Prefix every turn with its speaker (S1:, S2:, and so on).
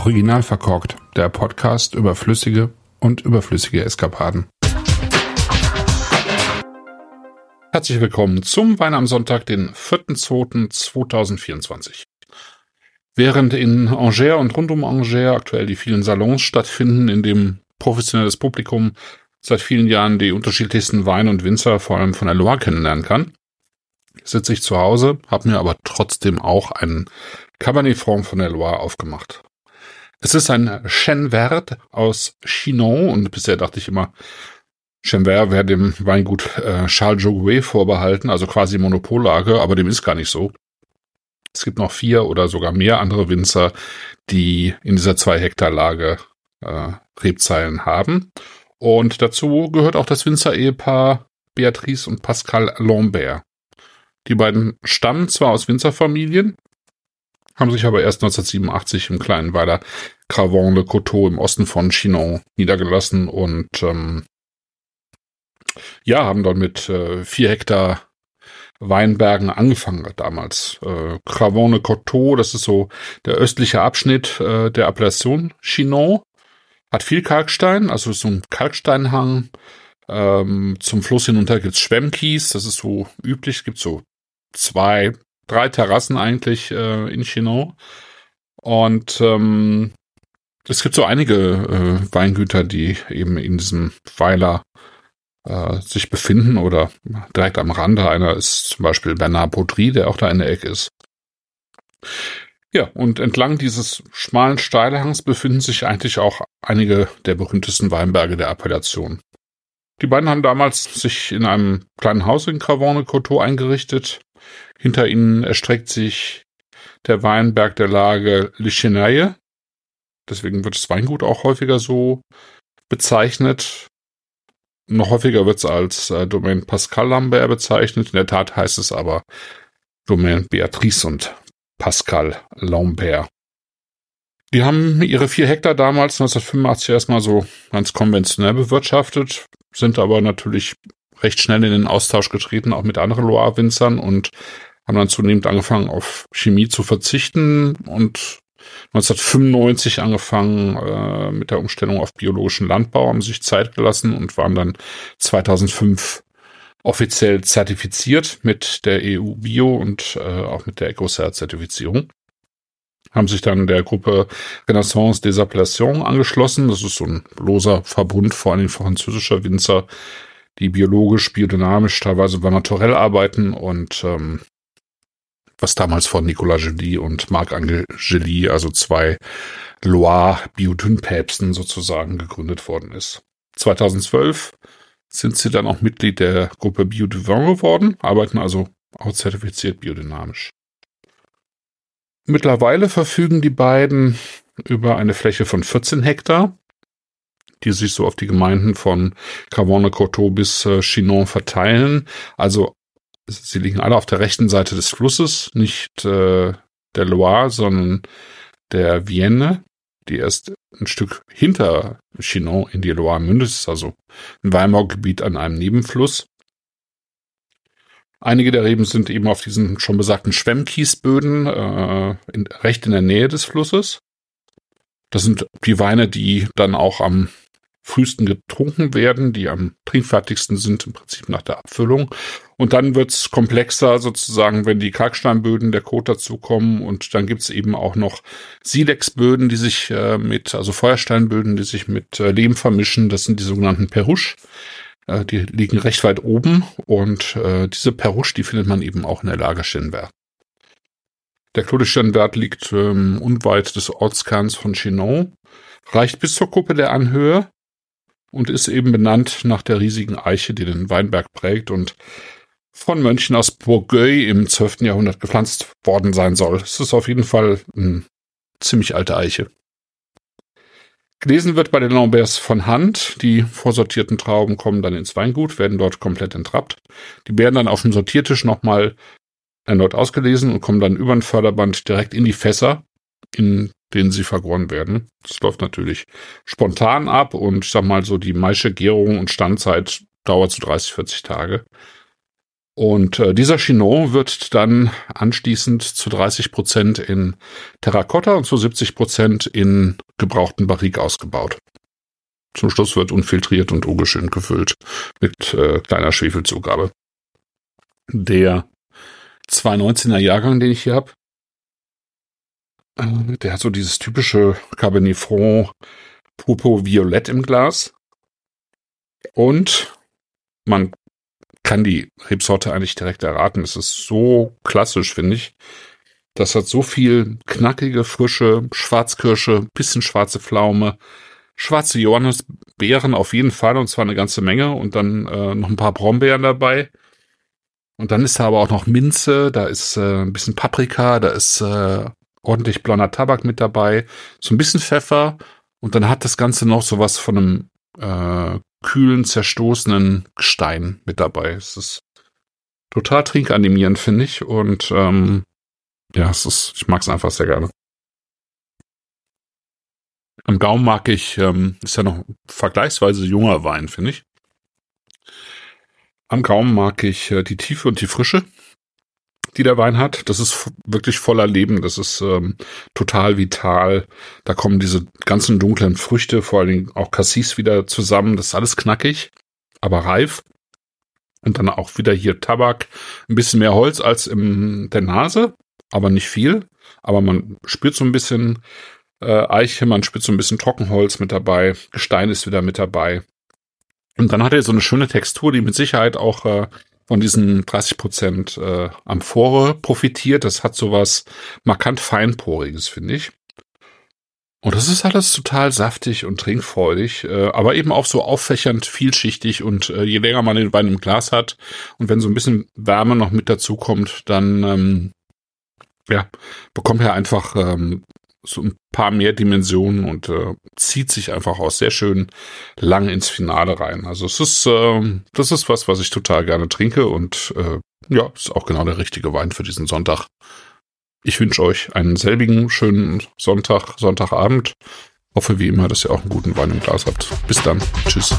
S1: Original verkorkt, der Podcast über flüssige und überflüssige Eskapaden. Herzlich willkommen zum Wein am Sonntag, den 4.2.2024. Während in Angers und rund um Angers aktuell die vielen Salons stattfinden, in dem professionelles Publikum seit vielen Jahren die unterschiedlichsten Weine und Winzer vor allem von der Loire kennenlernen kann, sitze ich zu Hause, habe mir aber trotzdem auch einen Cabernet Franc von der Loire aufgemacht. Es ist ein Chenvert aus Chinon und bisher dachte ich immer, Chenvert wäre dem Weingut äh, Charles Joguet vorbehalten, also quasi Monopollage, aber dem ist gar nicht so. Es gibt noch vier oder sogar mehr andere Winzer, die in dieser zwei Hektar Lage äh, Rebzeilen haben. Und dazu gehört auch das Winzer-Ehepaar Beatrice und Pascal Lambert. Die beiden stammen zwar aus Winzerfamilien, haben sich aber erst 1987 im kleinen Weiler Cravon le Coteau im Osten von Chinon niedergelassen und ähm, ja, haben dort mit äh, vier Hektar Weinbergen angefangen damals. Äh, Cravon le Coteau, das ist so der östliche Abschnitt äh, der Appellation Chinon, hat viel Kalkstein, also so ein Kalksteinhang. Ähm, zum Fluss hinunter gibt's Schwemmkies, das ist so üblich, gibt so zwei, drei Terrassen eigentlich äh, in Chinon. Und ähm, es gibt so einige äh, Weingüter, die eben in diesem Weiler äh, sich befinden oder direkt am Rande. Einer ist zum Beispiel Bernard Potry, der auch da in der Ecke ist. Ja, und entlang dieses schmalen Steilhangs befinden sich eigentlich auch einige der berühmtesten Weinberge der Appellation. Die beiden haben damals sich in einem kleinen Haus in Cravone-Coteau eingerichtet, hinter ihnen erstreckt sich der Weinberg der Lage Lichenaille. Deswegen wird das Weingut auch häufiger so bezeichnet. Noch häufiger wird es als äh, Domain Pascal Lambert bezeichnet. In der Tat heißt es aber Domain Beatrice und Pascal Lambert. Die haben ihre vier Hektar damals 1985 erstmal so ganz konventionell bewirtschaftet, sind aber natürlich recht schnell in den Austausch getreten, auch mit anderen Loire-Winzern und haben dann zunehmend angefangen, auf Chemie zu verzichten und 1995 angefangen äh, mit der Umstellung auf biologischen Landbau, haben sich Zeit gelassen und waren dann 2005 offiziell zertifiziert mit der EU Bio und äh, auch mit der EcoCert-Zertifizierung. Haben sich dann der Gruppe Renaissance des Appellations angeschlossen. Das ist so ein loser Verbund, vor allem französischer Winzer, die biologisch, biodynamisch, teilweise naturell arbeiten und ähm, was damals von Nicolas Joly und Marc Angeli, also zwei Loire-Biodyn-Päpsten sozusagen gegründet worden ist. 2012 sind sie dann auch Mitglied der Gruppe Biodivin geworden, arbeiten also auch zertifiziert biodynamisch. Mittlerweile verfügen die beiden über eine Fläche von 14 Hektar die sich so auf die Gemeinden von Cavone-Coteau bis äh, Chinon verteilen. Also sie liegen alle auf der rechten Seite des Flusses, nicht äh, der Loire, sondern der Vienne, die erst ein Stück hinter Chinon in die Loire mündet, ist also ein Weinbaugebiet an einem Nebenfluss. Einige der Reben sind eben auf diesen schon besagten Schwemmkiesböden äh, in, recht in der Nähe des Flusses. Das sind die Weine, die dann auch am frühesten getrunken werden, die am trinkfertigsten sind im Prinzip nach der Abfüllung. Und dann wird's komplexer sozusagen, wenn die Kalksteinböden der Kot dazukommen. Und dann gibt's eben auch noch Silexböden, die sich äh, mit, also Feuersteinböden, die sich mit äh, Lehm vermischen. Das sind die sogenannten Perouche. Äh, die liegen recht weit oben. Und äh, diese Perouche, die findet man eben auch in der Lage Schenberg. Der Clos de Chenwert liegt ähm, unweit des Ortskerns von Chinon, reicht bis zur Kuppe der Anhöhe und ist eben benannt nach der riesigen Eiche, die den Weinberg prägt und von Mönchen aus Bourgueil im 12. Jahrhundert gepflanzt worden sein soll. Es ist auf jeden Fall eine ziemlich alte Eiche. Gelesen wird bei den Lamberts von Hand. Die vorsortierten Trauben kommen dann ins Weingut, werden dort komplett entrappt. Die werden dann auf dem Sortiertisch nochmal erneut ausgelesen und kommen dann über ein Förderband direkt in die Fässer, in denen sie vergoren werden. Das läuft natürlich spontan ab und ich sag mal so, die meiste Gärung und Standzeit dauert so 30, 40 Tage. Und äh, dieser Chinon wird dann anschließend zu 30 Prozent in Terrakotta und zu 70 Prozent in gebrauchten Barrique ausgebaut. Zum Schluss wird unfiltriert und ungeschönt gefüllt mit äh, kleiner Schwefelzugabe. Der 219er Jahrgang, den ich hier habe, äh, der hat so dieses typische Cabernet Franc Purpur Violett im Glas. Und man kann die Rebsorte eigentlich direkt erraten. Es ist so klassisch, finde ich. Das hat so viel knackige, frische Schwarzkirsche, bisschen schwarze Pflaume, schwarze Johannisbeeren auf jeden Fall und zwar eine ganze Menge und dann äh, noch ein paar Brombeeren dabei. Und dann ist da aber auch noch Minze, da ist äh, ein bisschen Paprika, da ist äh, ordentlich blonder Tabak mit dabei, so ein bisschen Pfeffer und dann hat das Ganze noch sowas von einem äh, kühlen, zerstoßenen Gestein mit dabei. Es ist total trinkanimierend, finde ich. Und ähm, ja, es ist, ich mag es einfach sehr gerne. Am Gaumen mag ich, ähm, ist ja noch vergleichsweise junger Wein, finde ich. Am Gaumen mag ich äh, die Tiefe und die Frische die der Wein hat. Das ist wirklich voller Leben. Das ist ähm, total vital. Da kommen diese ganzen dunklen Früchte, vor allen Dingen auch Cassis wieder zusammen. Das ist alles knackig, aber reif. Und dann auch wieder hier Tabak. Ein bisschen mehr Holz als in der Nase, aber nicht viel. Aber man spürt so ein bisschen äh, Eiche, man spürt so ein bisschen Trockenholz mit dabei. Gestein ist wieder mit dabei. Und dann hat er so eine schöne Textur, die mit Sicherheit auch äh, von diesen 30 Prozent äh, Amphore profitiert. Das hat sowas markant feinporiges, finde ich. Und das ist alles total saftig und trinkfreudig, äh, aber eben auch so auffächernd, vielschichtig und äh, je länger man den Wein im Glas hat und wenn so ein bisschen Wärme noch mit dazu kommt, dann ähm, ja, bekommt er einfach ähm, so ein paar mehr Dimensionen und äh, zieht sich einfach auch sehr schön lang ins Finale rein. Also es ist, äh, das ist was, was ich total gerne trinke und äh, ja, ist auch genau der richtige Wein für diesen Sonntag. Ich wünsche euch einen selbigen schönen Sonntag, Sonntagabend. Hoffe wie immer, dass ihr auch einen guten Wein im Glas habt. Bis dann. Tschüss.